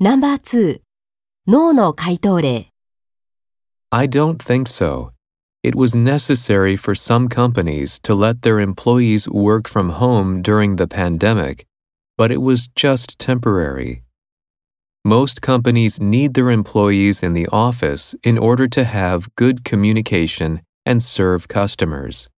No.2 脳の回答例 I don't think so. It was necessary for some companies to let their employees work from home during the pandemic, but it was just temporary. Most companies need their employees in the office in order to have good communication and serve customers.